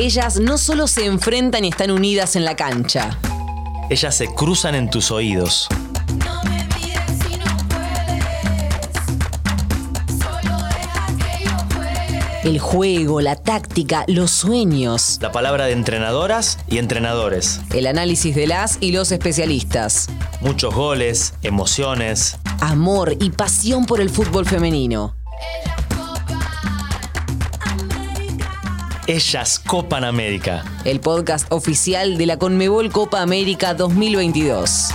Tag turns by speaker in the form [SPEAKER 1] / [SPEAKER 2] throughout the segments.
[SPEAKER 1] Ellas no solo se enfrentan y están unidas en la cancha.
[SPEAKER 2] Ellas se cruzan en tus oídos.
[SPEAKER 1] El juego, la táctica, los sueños.
[SPEAKER 2] La palabra de entrenadoras y entrenadores.
[SPEAKER 1] El análisis de las y los especialistas.
[SPEAKER 2] Muchos goles, emociones.
[SPEAKER 1] Amor y pasión por el fútbol femenino.
[SPEAKER 2] Ellas Copan América.
[SPEAKER 1] El podcast oficial de la Conmebol Copa América 2022.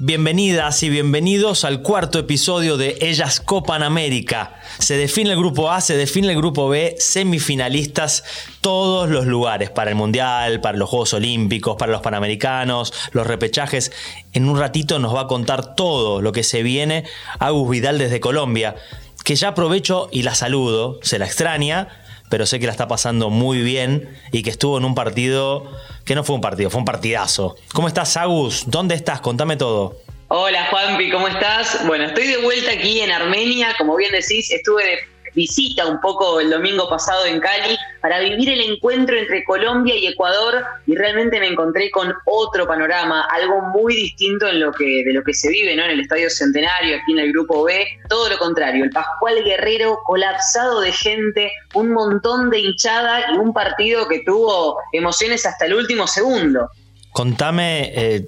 [SPEAKER 2] Bienvenidas y bienvenidos al cuarto episodio de Ellas Copan América. Se define el grupo A, se define el grupo B, semifinalistas, todos los lugares para el Mundial, para los Juegos Olímpicos, para los Panamericanos, los repechajes. En un ratito nos va a contar todo lo que se viene Agus Vidal desde Colombia, que ya aprovecho y la saludo, se la extraña, pero sé que la está pasando muy bien y que estuvo en un partido que no fue un partido, fue un partidazo. ¿Cómo estás, Agus? ¿Dónde estás? Contame todo.
[SPEAKER 3] Hola, Juanpi, ¿cómo estás? Bueno, estoy de vuelta aquí en Armenia, como bien decís, estuve de visita un poco el domingo pasado en Cali para vivir el encuentro entre Colombia y Ecuador y realmente me encontré con otro panorama, algo muy distinto en lo que, de lo que se vive ¿no? en el Estadio Centenario, aquí en el Grupo B. Todo lo contrario, el Pascual Guerrero colapsado de gente, un montón de hinchada y un partido que tuvo emociones hasta el último segundo.
[SPEAKER 2] Contame, eh,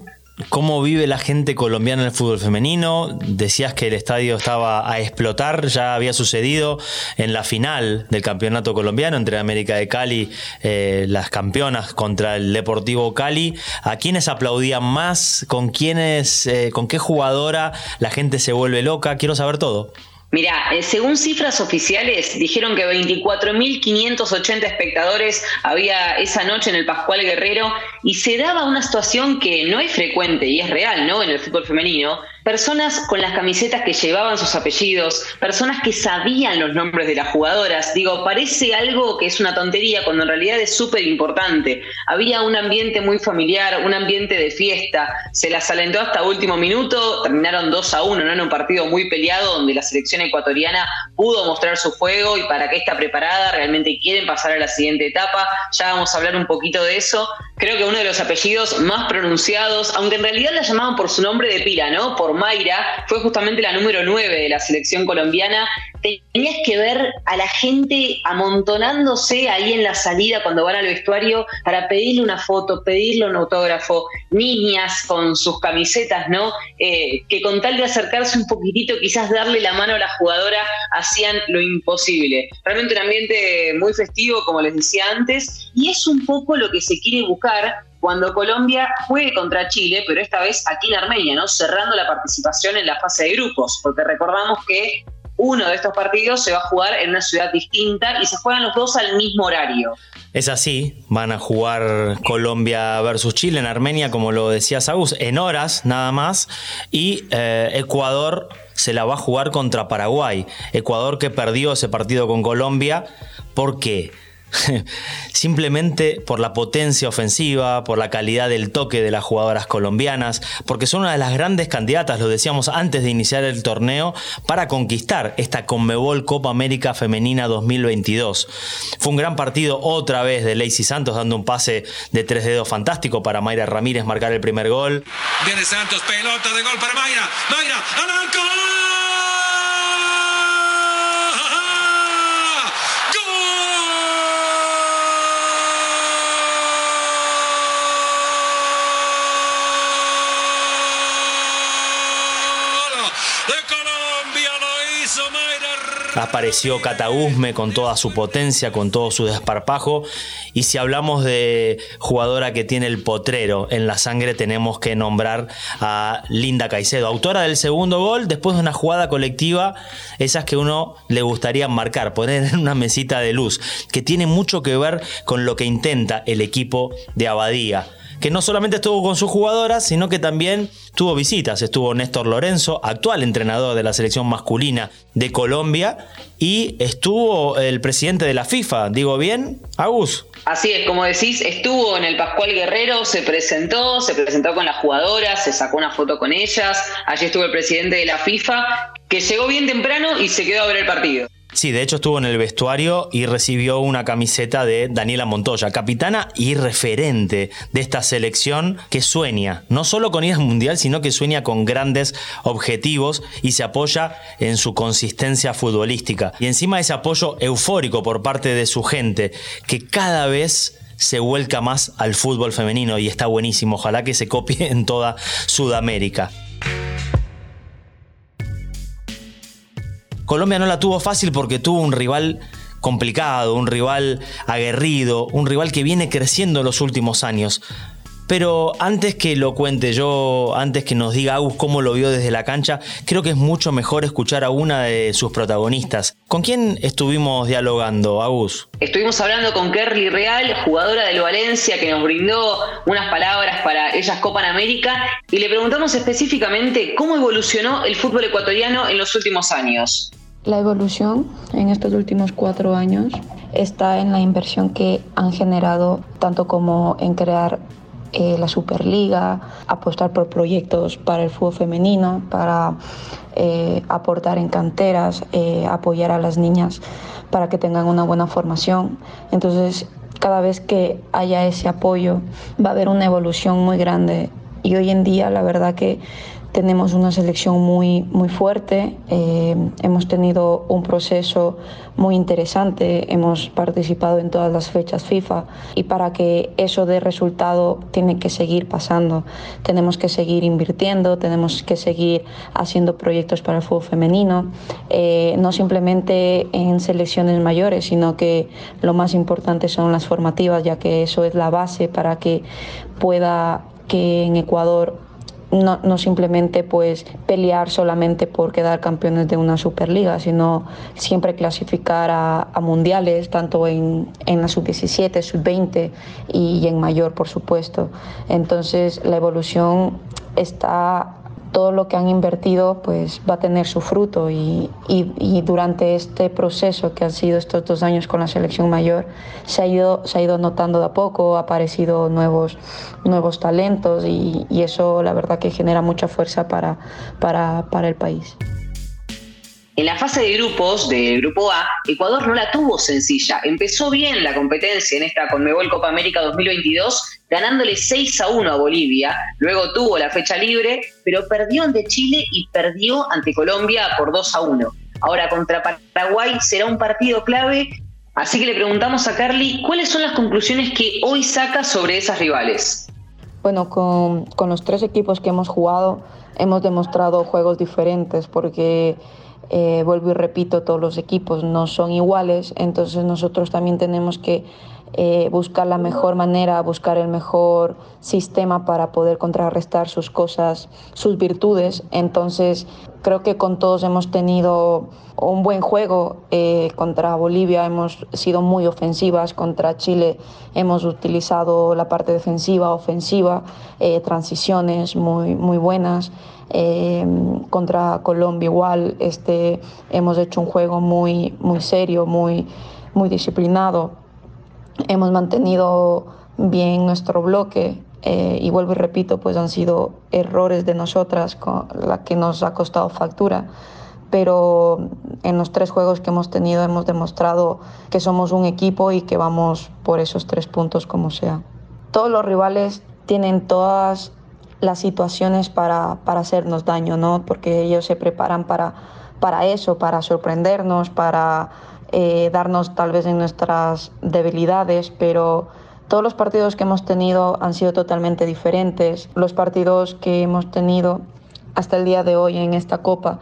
[SPEAKER 2] ¿Cómo vive la gente colombiana en el fútbol femenino? Decías que el estadio estaba a explotar, ya había sucedido en la final del campeonato colombiano entre América de Cali, eh, las campeonas contra el Deportivo Cali. ¿A quiénes aplaudían más? ¿Con quiénes, eh, con qué jugadora la gente se vuelve loca? Quiero saber todo.
[SPEAKER 3] Mira, eh, según cifras oficiales, dijeron que 24.580 espectadores había esa noche en el Pascual Guerrero y se daba una situación que no es frecuente y es real, ¿no? En el fútbol femenino, personas con las camisetas que llevaban sus apellidos, personas que sabían los nombres de las jugadoras. Digo, parece algo que es una tontería cuando en realidad es súper importante. Había un ambiente muy familiar, un ambiente de fiesta, se las alentó hasta último minuto, terminaron 2 a 1, ¿no? En un partido muy peleado donde la selección ecuatoriana pudo mostrar su juego y para que está preparada, realmente quieren pasar a la siguiente etapa. Ya vamos a hablar un poquito de eso. Creo que uno de los apellidos más pronunciados, aunque en realidad la llamaban por su nombre de pila, ¿no? Por Mayra, fue justamente la número 9 de la selección colombiana. Tenías que ver a la gente amontonándose ahí en la salida cuando van al vestuario para pedirle una foto, pedirle un autógrafo, niñas con sus camisetas, ¿no? Eh, que con tal de acercarse un poquitito, quizás darle la mano a la jugadora, hacían lo imposible. Realmente un ambiente muy festivo, como les decía antes, y es un poco lo que se quiere buscar cuando Colombia juegue contra Chile, pero esta vez aquí en Armenia, ¿no? Cerrando la participación en la fase de grupos, porque recordamos que uno de estos partidos se va a jugar en una ciudad distinta y se juegan los dos al mismo horario.
[SPEAKER 2] Es así, van a jugar Colombia versus Chile en Armenia, como lo decía Saúl, en horas nada más, y eh, Ecuador se la va a jugar contra Paraguay. Ecuador que perdió ese partido con Colombia, ¿por qué? Simplemente por la potencia ofensiva, por la calidad del toque de las jugadoras colombianas, porque son una de las grandes candidatas, lo decíamos antes de iniciar el torneo, para conquistar esta Conmebol Copa América Femenina 2022. Fue un gran partido otra vez de Lacey Santos dando un pase de tres dedos fantástico para Mayra Ramírez marcar el primer gol.
[SPEAKER 4] Viene Santos, pelota de gol para Mayra. Mayra,
[SPEAKER 2] Apareció Catausme con toda su potencia, con todo su desparpajo. Y si hablamos de jugadora que tiene el potrero en la sangre, tenemos que nombrar a Linda Caicedo, autora del segundo gol, después de una jugada colectiva, esas que uno le gustaría marcar, poner en una mesita de luz, que tiene mucho que ver con lo que intenta el equipo de Abadía que no solamente estuvo con sus jugadoras, sino que también tuvo visitas. Estuvo Néstor Lorenzo, actual entrenador de la selección masculina de Colombia, y estuvo el presidente de la FIFA, digo bien, Agus.
[SPEAKER 3] Así es, como decís, estuvo en el Pascual Guerrero, se presentó, se presentó con las jugadoras, se sacó una foto con ellas, allí estuvo el presidente de la FIFA, que llegó bien temprano y se quedó a ver el partido.
[SPEAKER 2] Sí, de hecho estuvo en el vestuario y recibió una camiseta de Daniela Montoya, capitana y referente de esta selección que sueña, no solo con ir al mundial, sino que sueña con grandes objetivos y se apoya en su consistencia futbolística. Y encima ese apoyo eufórico por parte de su gente, que cada vez se vuelca más al fútbol femenino y está buenísimo. Ojalá que se copie en toda Sudamérica. Colombia no la tuvo fácil porque tuvo un rival complicado, un rival aguerrido, un rival que viene creciendo en los últimos años. Pero antes que lo cuente yo, antes que nos diga Agus cómo lo vio desde la cancha, creo que es mucho mejor escuchar a una de sus protagonistas. ¿Con quién estuvimos dialogando, Agus?
[SPEAKER 3] Estuvimos hablando con Kerly Real, jugadora del Valencia, que nos brindó unas palabras para ellas Copa en América, y le preguntamos específicamente cómo evolucionó el fútbol ecuatoriano en los últimos años.
[SPEAKER 5] La evolución en estos últimos cuatro años está en la inversión que han generado, tanto como en crear eh, la Superliga, apostar por proyectos para el fútbol femenino, para eh, aportar en canteras, eh, apoyar a las niñas para que tengan una buena formación. Entonces, cada vez que haya ese apoyo, va a haber una evolución muy grande. Y hoy en día, la verdad que tenemos una selección muy, muy fuerte, eh, hemos tenido un proceso muy interesante, hemos participado en todas las fechas FIFA y para que eso dé resultado tiene que seguir pasando. Tenemos que seguir invirtiendo, tenemos que seguir haciendo proyectos para el fútbol femenino, eh, no simplemente en selecciones mayores, sino que lo más importante son las formativas, ya que eso es la base para que pueda que en Ecuador no, no, simplemente pues pelear solamente por quedar campeones de una Superliga, sino siempre clasificar a, mundiales, tanto en, en la sub-17, sub-20 y en mayor, por supuesto. Entonces la evolución está todo lo que han invertido pues va a tener su fruto y, durante este proceso que han sido estos dos años con la selección mayor se ha ido, se ha ido notando de a poco, ha aparecido nuevos, nuevos talentos y, eso la verdad que genera mucha fuerza para, para, para el país.
[SPEAKER 3] En la fase de grupos del Grupo A, Ecuador no la tuvo sencilla. Empezó bien la competencia en esta Conmebol Copa América 2022, ganándole 6 a 1 a Bolivia. Luego tuvo la fecha libre, pero perdió ante Chile y perdió ante Colombia por 2 a 1. Ahora contra Paraguay será un partido clave, así que le preguntamos a Carly cuáles son las conclusiones que hoy saca sobre esas rivales.
[SPEAKER 5] Bueno, con, con los tres equipos que hemos jugado hemos demostrado juegos diferentes porque eh, vuelvo y repito, todos los equipos no son iguales, entonces nosotros también tenemos que eh, buscar la mejor manera, buscar el mejor sistema para poder contrarrestar sus cosas, sus virtudes. Entonces, creo que con todos hemos tenido un buen juego. Eh, contra Bolivia hemos sido muy ofensivas, contra Chile hemos utilizado la parte defensiva, ofensiva, transiciones muy, muy buenas. Eh, contra Colombia igual este, hemos hecho un juego muy, muy serio, muy, muy disciplinado. Hemos mantenido bien nuestro bloque eh, y vuelvo y repito, pues han sido errores de nosotras con la que nos ha costado factura. Pero en los tres juegos que hemos tenido hemos demostrado que somos un equipo y que vamos por esos tres puntos como sea. Todos los rivales tienen todas las situaciones para, hacernos daño, ¿no? Porque ellos se preparan para, para eso, para sorprendernos, para eh, darnos tal vez en nuestras debilidades, pero todos los partidos que hemos tenido han sido totalmente diferentes. Los partidos que hemos tenido hasta el día de hoy en esta Copa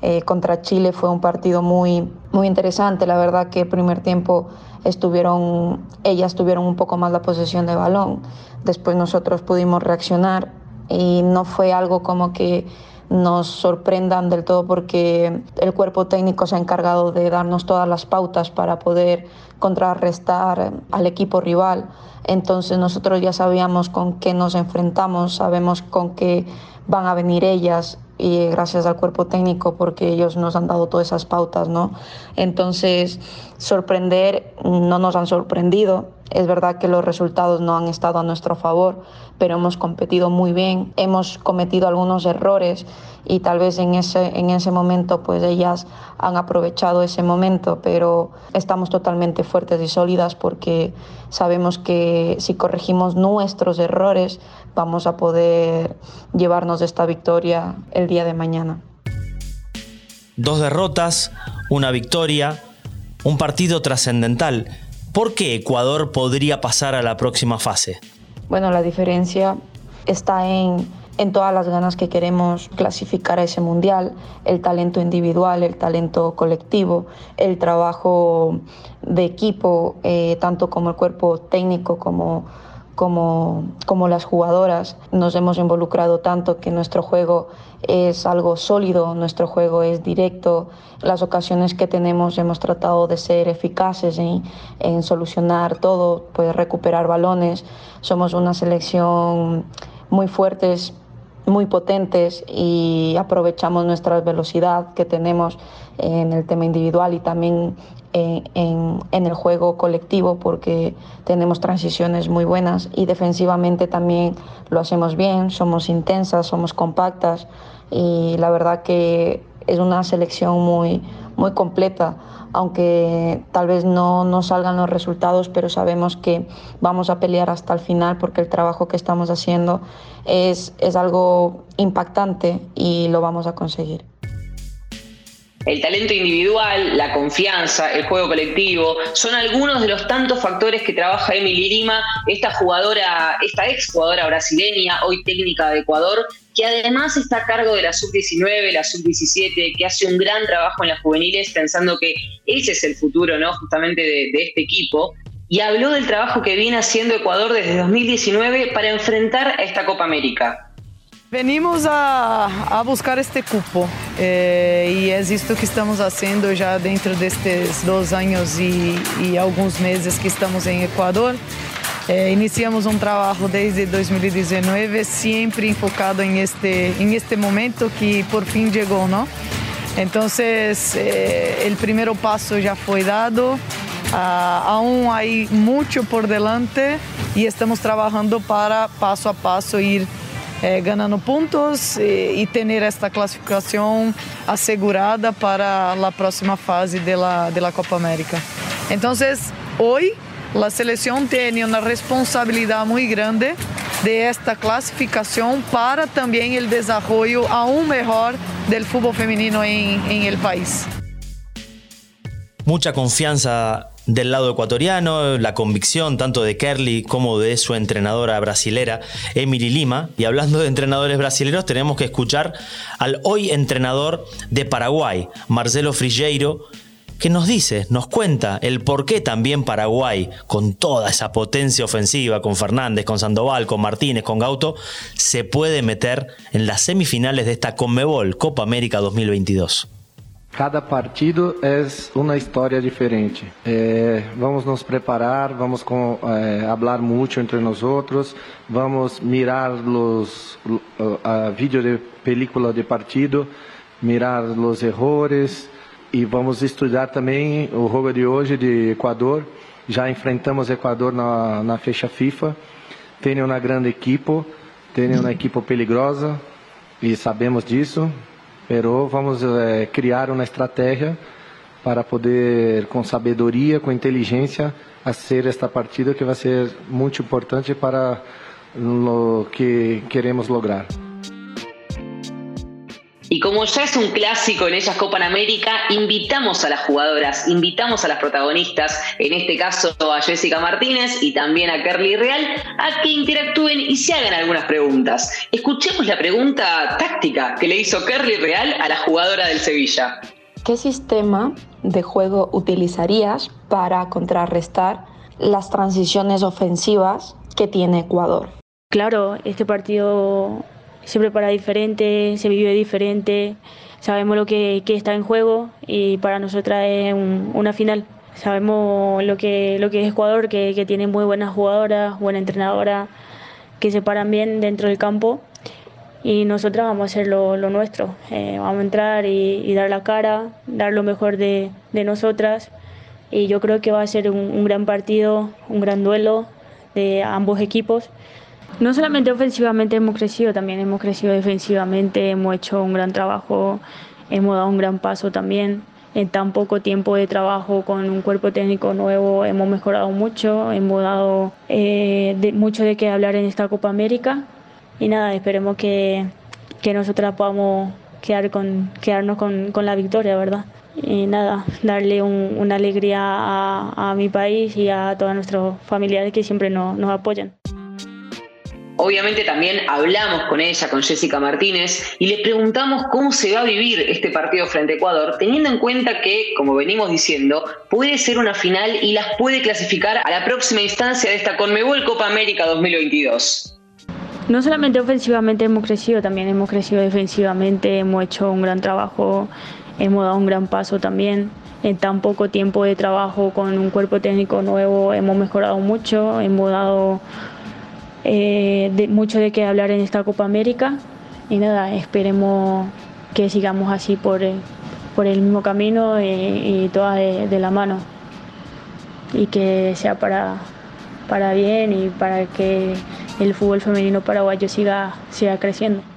[SPEAKER 5] eh, contra Chile fue un partido muy, muy interesante. La verdad que el primer tiempo estuvieron, ellas tuvieron un poco más la posesión de balón. Después nosotros pudimos reaccionar y no fue algo como que nos sorprendan del todo porque el cuerpo técnico se ha encargado de darnos todas las pautas para poder contrarrestar al equipo rival. Entonces nosotros ya sabíamos con qué nos enfrentamos, sabemos con qué van a venir ellas y gracias al cuerpo técnico porque ellos nos han dado todas esas pautas, ¿no? Entonces, sorprender no nos han sorprendido. Es verdad que los resultados no han estado a nuestro favor, pero hemos competido muy bien, hemos cometido algunos errores y tal vez en ese, en ese momento pues ellas han aprovechado ese momento, pero estamos totalmente fuertes y sólidas porque sabemos que si corregimos nuestros errores vamos a poder llevarnos esta victoria el día de mañana.
[SPEAKER 2] Dos derrotas, una victoria, un partido trascendental. ¿Por qué Ecuador podría pasar a la próxima fase?
[SPEAKER 5] Bueno, la diferencia está en, en todas las ganas que queremos clasificar a ese mundial, el talento individual, el talento colectivo, el trabajo de equipo, eh, tanto como el cuerpo técnico como como, como las jugadoras nos hemos involucrado tanto que nuestro juego es algo sólido, nuestro juego es directo. Las ocasiones que tenemos hemos tratado de ser eficaces en, en solucionar todo, pues recuperar balones. Somos una selección muy fuertes, muy potentes y aprovechamos nuestra velocidad que tenemos en el tema individual y también en, el juego colectivo porque tenemos transiciones muy buenas y defensivamente también lo hacemos bien, somos intensas, somos compactas y la verdad que es una selección muy, muy completa, aunque tal vez no nos salgan los resultados, pero sabemos que vamos a pelear hasta el final porque el trabajo que estamos haciendo es, es algo impactante y lo vamos a conseguir.
[SPEAKER 3] El talento individual, la confianza, el juego colectivo, son algunos de los tantos factores que trabaja Emily Lima, esta jugadora, esta ex jugadora brasileña, hoy técnica de Ecuador, que además está a cargo de la sub-19, la sub-17, que hace un gran trabajo en las juveniles, pensando que ese es el futuro, ¿no? Justamente de, de este equipo. Y habló del trabajo que viene haciendo Ecuador desde 2019 para enfrentar a esta Copa América.
[SPEAKER 6] Venimos a, a buscar este cupo é, e é isto que estamos fazendo já dentro destes dois anos e, e alguns meses que estamos em Equador. É, iniciamos um trabalho desde 2019, sempre enfocado em este, em este momento que por fim chegou, não? Então, é, o primeiro passo já foi dado, ah, aún há muito por delante e estamos trabalhando para passo a passo ir eh, ganando puntos e, e ter esta classificação assegurada para a próxima fase da Copa América. Então, hoje, a seleção tem uma responsabilidade muito grande de esta classificação para também o desenvolvimento aún melhor do futebol feminino em, em el país.
[SPEAKER 2] Mucha confianza del lado ecuatoriano, la convicción tanto de Kerly como de su entrenadora brasilera, Emily Lima. Y hablando de entrenadores brasileños, tenemos que escuchar al hoy entrenador de Paraguay, Marcelo Frigeiro, que nos dice, nos cuenta el por qué también Paraguay, con toda esa potencia ofensiva, con Fernández, con Sandoval, con Martínez, con Gauto, se puede meter en las semifinales de esta Conmebol Copa América 2022.
[SPEAKER 7] Cada partido é uma história diferente. É, vamos nos preparar, vamos com, é, falar muito entre nós outros, vamos mirar os a vídeo de película de partido, mirar os erros e vamos estudar também o jogo de hoje de Equador. Já enfrentamos Equador na, na fecha FIFA. Tem uma grande equipe, tem uma equipe peligrosa e sabemos disso pero vamos é, criar uma estratégia para poder, com sabedoria, com inteligência, fazer esta partida que vai ser muito importante para o que queremos lograr.
[SPEAKER 3] Y como ya es un clásico en ellas Copa América, invitamos a las jugadoras, invitamos a las protagonistas, en este caso a Jessica Martínez y también a Kerly Real, a que interactúen y se hagan algunas preguntas. Escuchemos la pregunta táctica que le hizo Kerly Real a la jugadora del Sevilla.
[SPEAKER 5] ¿Qué sistema de juego utilizarías para contrarrestar las transiciones ofensivas que tiene Ecuador?
[SPEAKER 8] Claro, este partido se prepara diferente, se vive diferente, sabemos lo que, está en juego y para nosotras es una final. Sabemos lo que, lo que es Ecuador, que, tiene muy buenas jugadoras, buena entrenadora, que se paran bien dentro del campo y nosotras vamos a hacer lo, nuestro. Eh, vamos a entrar y, dar la cara, dar lo mejor de, nosotras y yo creo que va a ser un gran partido, un gran duelo de ambos equipos. No solamente ofensivamente hemos crecido, también hemos crecido defensivamente, hemos hecho un gran trabajo, hemos dado un gran paso también. En tan poco tiempo de trabajo con un cuerpo técnico nuevo hemos mejorado mucho, hemos dado eh, mucho de qué hablar en esta Copa América y nada, esperemos que, que nosotras podamos quedarnos con, la victoria, ¿verdad? y nada, darle una alegría a, mi país y a todos nuestros familiares que siempre nos apoyan.
[SPEAKER 3] Obviamente también hablamos con ella, con Jessica Martínez, y le preguntamos cómo se va a vivir este partido frente a Ecuador, teniendo en cuenta que, como venimos diciendo, puede ser una final y las puede clasificar a la próxima instancia de esta Conmebol Copa América 2022.
[SPEAKER 8] No solamente ofensivamente hemos crecido, también hemos crecido defensivamente, hemos hecho un gran trabajo hemos dado un gran paso también. En tan poco tiempo de trabajo con un cuerpo técnico nuevo hemos mejorado mucho, hemos dado eh, mucho de qué hablar en esta Copa América. Y nada, esperemos que sigamos así por, eh, por el mismo camino y, todas de, la mano. Y que sea para, para bien y para que el fútbol femenino paraguayo siga, siga creciendo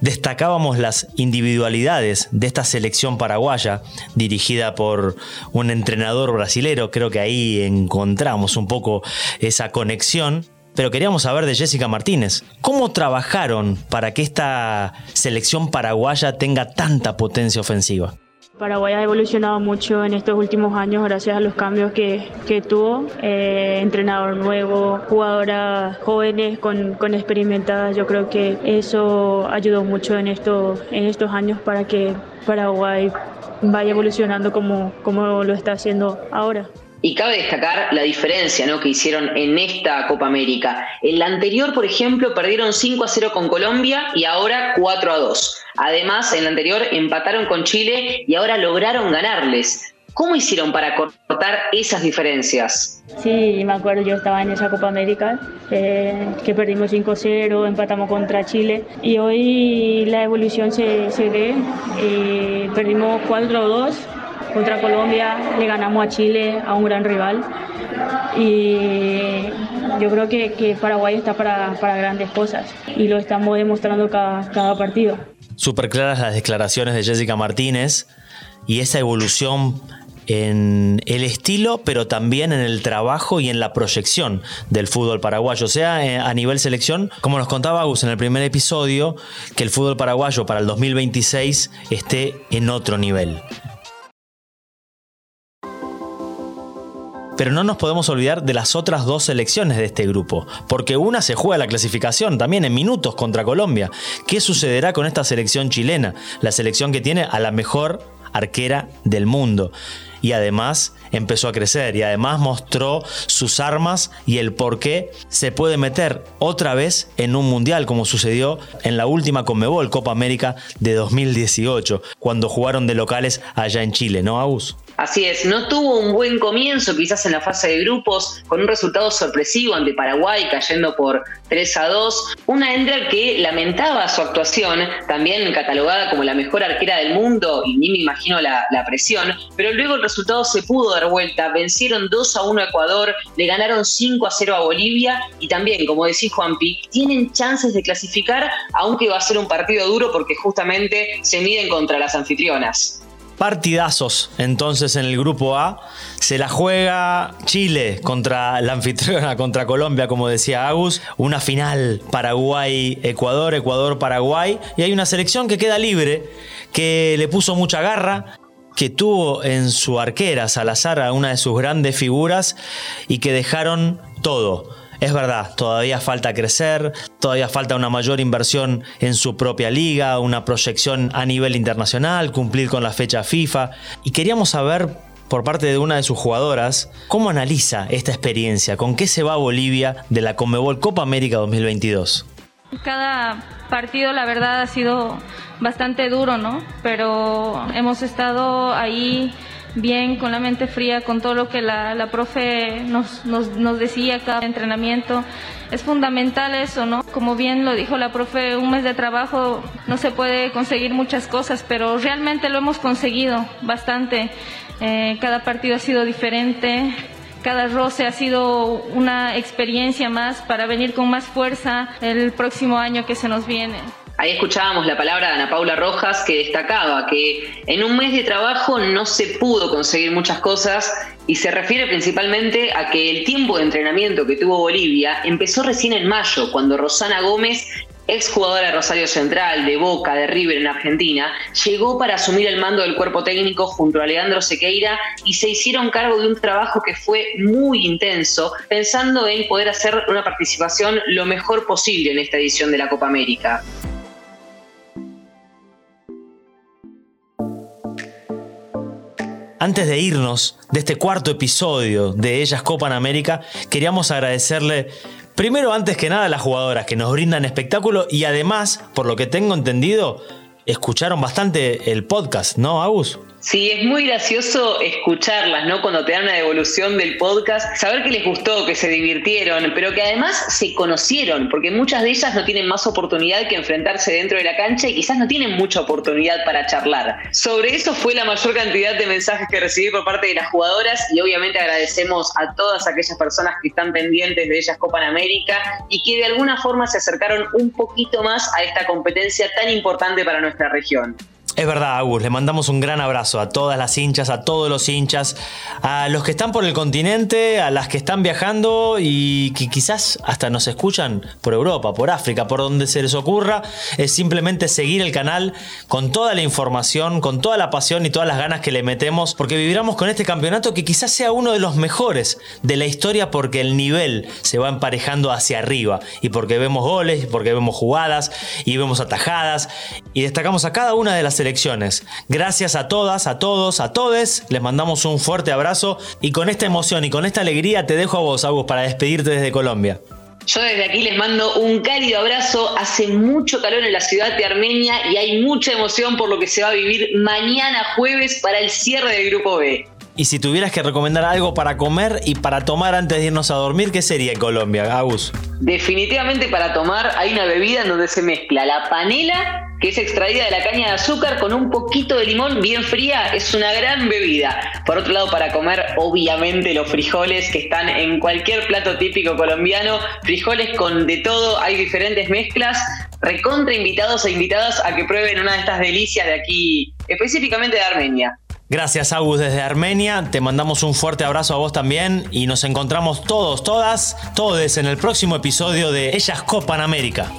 [SPEAKER 2] destacábamos las individualidades de esta selección paraguaya, dirigida por un entrenador brasilero. Creo que ahí encontramos un poco esa conexión. Pero queríamos saber de Jessica Martínez, ¿cómo trabajaron para que esta selección paraguaya tenga tanta potencia ofensiva?
[SPEAKER 8] Paraguay ha evolucionado mucho en estos últimos años gracias a los cambios que, que tuvo. Eh, entrenador nuevo, jugadoras jóvenes con, con, experimentadas. Yo creo que eso ayudó mucho en, esto, en estos años para que Paraguay vaya evolucionando como, como lo está haciendo ahora.
[SPEAKER 3] Y cabe destacar la diferencia ¿no? que hicieron en esta Copa América. En la anterior, por ejemplo, perdieron 5 a 0 con Colombia y ahora 4 a 2. Además, en la anterior empataron con Chile y ahora lograron ganarles. ¿Cómo hicieron para cortar esas diferencias?
[SPEAKER 8] Sí, me acuerdo, yo estaba en esa Copa América, eh, que perdimos 5-0, empatamos contra Chile y hoy la evolución se, se ve, eh, perdimos 4-2 contra Colombia, le ganamos a Chile, a un gran rival. Y yo creo que, Paraguay está para, grandes cosas y lo estamos demostrando cada, cada partido.
[SPEAKER 2] Súper claras las declaraciones de Jessica Martínez y esa evolución en el estilo, pero también en el trabajo y en la proyección del fútbol paraguayo, sea eh, a nivel selección, como nos contaba Agus en el primer episodio, que el fútbol paraguayo para el 2026 esté en otro nivel. Pero no nos podemos olvidar de las otras dos selecciones de este grupo, porque una se juega la clasificación también en minutos contra Colombia. ¿Qué sucederá con esta selección chilena? La selección que tiene a la mejor arquera del mundo. Y además empezó a crecer y además mostró sus armas y el por qué se puede meter otra vez en un mundial como sucedió en la última Conmebol Copa América de 2018, cuando jugaron de locales allá en Chile, ¿no, Agus?
[SPEAKER 3] Así es, no tuvo un buen comienzo quizás en la fase de grupos, con un resultado sorpresivo ante Paraguay cayendo por 3 a 2. Una Endler que lamentaba su actuación, también catalogada como la mejor arquera del mundo, y ni me imagino la, presión, pero luego el resultado se pudo dar vuelta. Vencieron 2 a 1 a Ecuador, le ganaron 5 a 0 a Bolivia y también, como decís Juanpi, tienen chances de clasificar, aunque va a ser un partido duro porque justamente se miden contra las anfitrionas.
[SPEAKER 2] Partidazos entonces en el grupo A. Se la juega Chile contra la anfitriona, contra Colombia, como decía Agus. Una final Paraguay-Ecuador, Ecuador-Paraguay. Y hay una selección que queda libre, que le puso mucha garra, que tuvo en su arquera Salazar a una de sus grandes figuras y que dejaron todo es verdad, todavía falta crecer, todavía falta una mayor inversión en su propia liga, una proyección a nivel internacional, cumplir con la fecha FIFA. Y queríamos saber por parte de una de sus jugadoras, ¿cómo analiza esta experiencia? ¿Con qué se va Bolivia de la Conmebol Copa América 2022?
[SPEAKER 9] Cada partido la verdad ha sido bastante duro, ¿no? Pero hemos estado ahí bien, con la mente fría, con todo lo que la, la profe nos, nos, nos decía cada entrenamiento. Es fundamental eso, ¿no? Como bien lo dijo la profe, un mes de trabajo no se puede conseguir muchas cosas, pero realmente lo hemos conseguido bastante. Eh, cada partido ha sido diferente, cada roce ha sido una experiencia más para venir con más fuerza el próximo año que se nos viene.
[SPEAKER 3] Ahí escuchábamos la palabra de Ana Paula Rojas que destacaba que en un mes de trabajo no se pudo conseguir muchas cosas y se refiere principalmente a que el tiempo de entrenamiento que tuvo Bolivia empezó recién en mayo, cuando Rosana Gómez exjugadora de Rosario Central, de Boca, de River en Argentina, llegó para asumir el mando del cuerpo técnico junto a Leandro Sequeira y se hicieron cargo de un trabajo que fue muy intenso, pensando en poder hacer una participación lo mejor posible en esta edición de la Copa América.
[SPEAKER 2] Antes de irnos de este cuarto episodio de Ellas Copan América, queríamos agradecerle primero, antes que nada, a las jugadoras que nos brindan espectáculo y además, por lo que tengo entendido, escucharon bastante el podcast, ¿no, Agus?
[SPEAKER 3] Sí, es muy gracioso escucharlas, ¿no? Cuando te dan una devolución del podcast, saber que les gustó, que se divirtieron, pero que además se conocieron, porque muchas de ellas no tienen más oportunidad que enfrentarse dentro de la cancha y quizás no tienen mucha oportunidad para charlar. Sobre eso fue la mayor cantidad de mensajes que recibí por parte de las jugadoras y obviamente agradecemos a todas aquellas personas que están pendientes de ellas Copa en América y que de alguna forma se acercaron un poquito más a esta competencia tan importante para nuestra región.
[SPEAKER 2] Es verdad, Agus, le mandamos un gran abrazo a todas las hinchas, a todos los hinchas, a los que están por el continente, a las que están viajando y que quizás hasta nos escuchan por Europa, por África, por donde se les ocurra. Es simplemente seguir el canal con toda la información, con toda la pasión y todas las ganas que le metemos, porque viviramos con este campeonato que quizás sea uno de los mejores de la historia porque el nivel se va emparejando hacia arriba y porque vemos goles, porque vemos jugadas y vemos atajadas y destacamos a cada una de las selecciones. Gracias a todas, a todos, a todes. Les mandamos un fuerte abrazo y con esta emoción y con esta alegría te dejo a vos, Agus, para despedirte desde Colombia.
[SPEAKER 3] Yo desde aquí les mando un cálido abrazo. Hace mucho calor en la ciudad de Armenia y hay mucha emoción por lo que se va a vivir mañana jueves para el cierre del Grupo B.
[SPEAKER 2] Y si tuvieras que recomendar algo para comer y para tomar antes de irnos a dormir, ¿qué sería en Colombia, Agus?
[SPEAKER 3] Definitivamente para tomar hay una bebida en donde se mezcla la panela, que es extraída de la caña de azúcar, con un poquito de limón bien fría. Es una gran bebida. Por otro lado, para comer, obviamente los frijoles que están en cualquier plato típico colombiano. Frijoles con de todo, hay diferentes mezclas. Recontra invitados e invitadas a que prueben una de estas delicias de aquí, específicamente de Armenia.
[SPEAKER 2] Gracias, Agus, desde Armenia. Te mandamos un fuerte abrazo a vos también y nos encontramos todos, todas, todos en el próximo episodio de Ellas Copan América.